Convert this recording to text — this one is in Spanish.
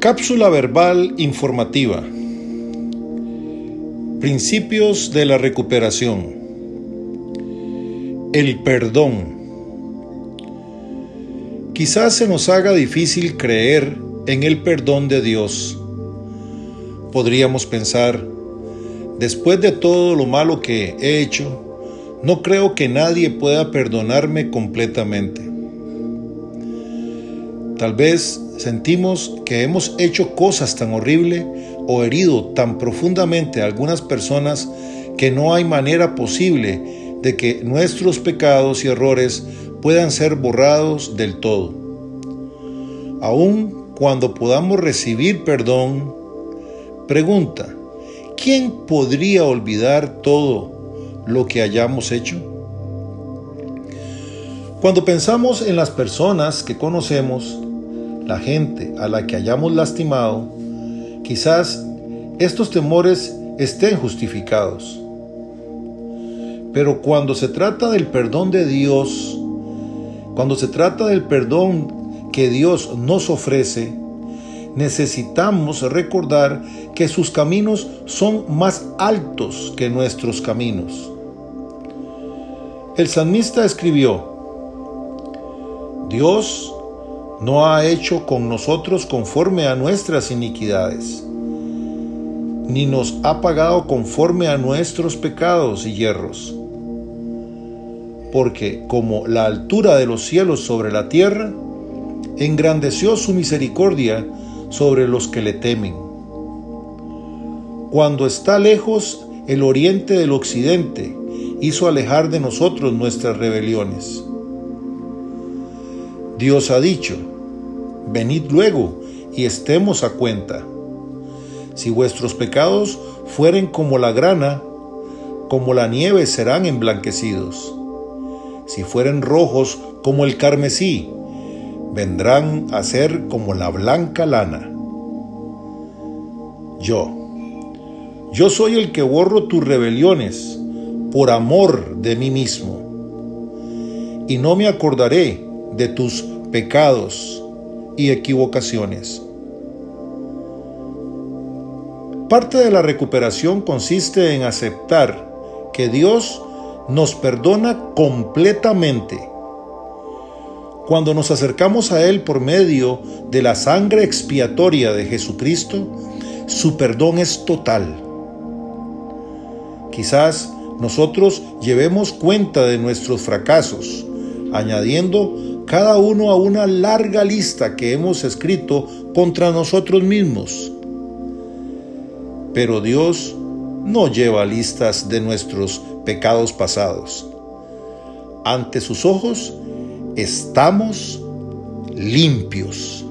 Cápsula verbal informativa. Principios de la recuperación. El perdón. Quizás se nos haga difícil creer en el perdón de Dios. Podríamos pensar, después de todo lo malo que he hecho, no creo que nadie pueda perdonarme completamente. Tal vez sentimos que hemos hecho cosas tan horribles o herido tan profundamente a algunas personas que no hay manera posible de que nuestros pecados y errores puedan ser borrados del todo. Aun cuando podamos recibir perdón, pregunta, ¿quién podría olvidar todo lo que hayamos hecho? Cuando pensamos en las personas que conocemos, la gente a la que hayamos lastimado, quizás estos temores estén justificados. Pero cuando se trata del perdón de Dios, cuando se trata del perdón que Dios nos ofrece, necesitamos recordar que sus caminos son más altos que nuestros caminos. El salmista escribió, Dios no ha hecho con nosotros conforme a nuestras iniquidades, ni nos ha pagado conforme a nuestros pecados y hierros. Porque como la altura de los cielos sobre la tierra, engrandeció su misericordia sobre los que le temen. Cuando está lejos el oriente del occidente, hizo alejar de nosotros nuestras rebeliones. Dios ha dicho, venid luego y estemos a cuenta. Si vuestros pecados fueren como la grana, como la nieve serán emblanquecidos. Si fueren rojos como el carmesí, vendrán a ser como la blanca lana. Yo, yo soy el que borro tus rebeliones por amor de mí mismo, y no me acordaré de tus pecados y equivocaciones. Parte de la recuperación consiste en aceptar que Dios nos perdona completamente. Cuando nos acercamos a Él por medio de la sangre expiatoria de Jesucristo, su perdón es total. Quizás nosotros llevemos cuenta de nuestros fracasos, añadiendo cada uno a una larga lista que hemos escrito contra nosotros mismos. Pero Dios no lleva listas de nuestros pecados pasados. Ante sus ojos estamos limpios.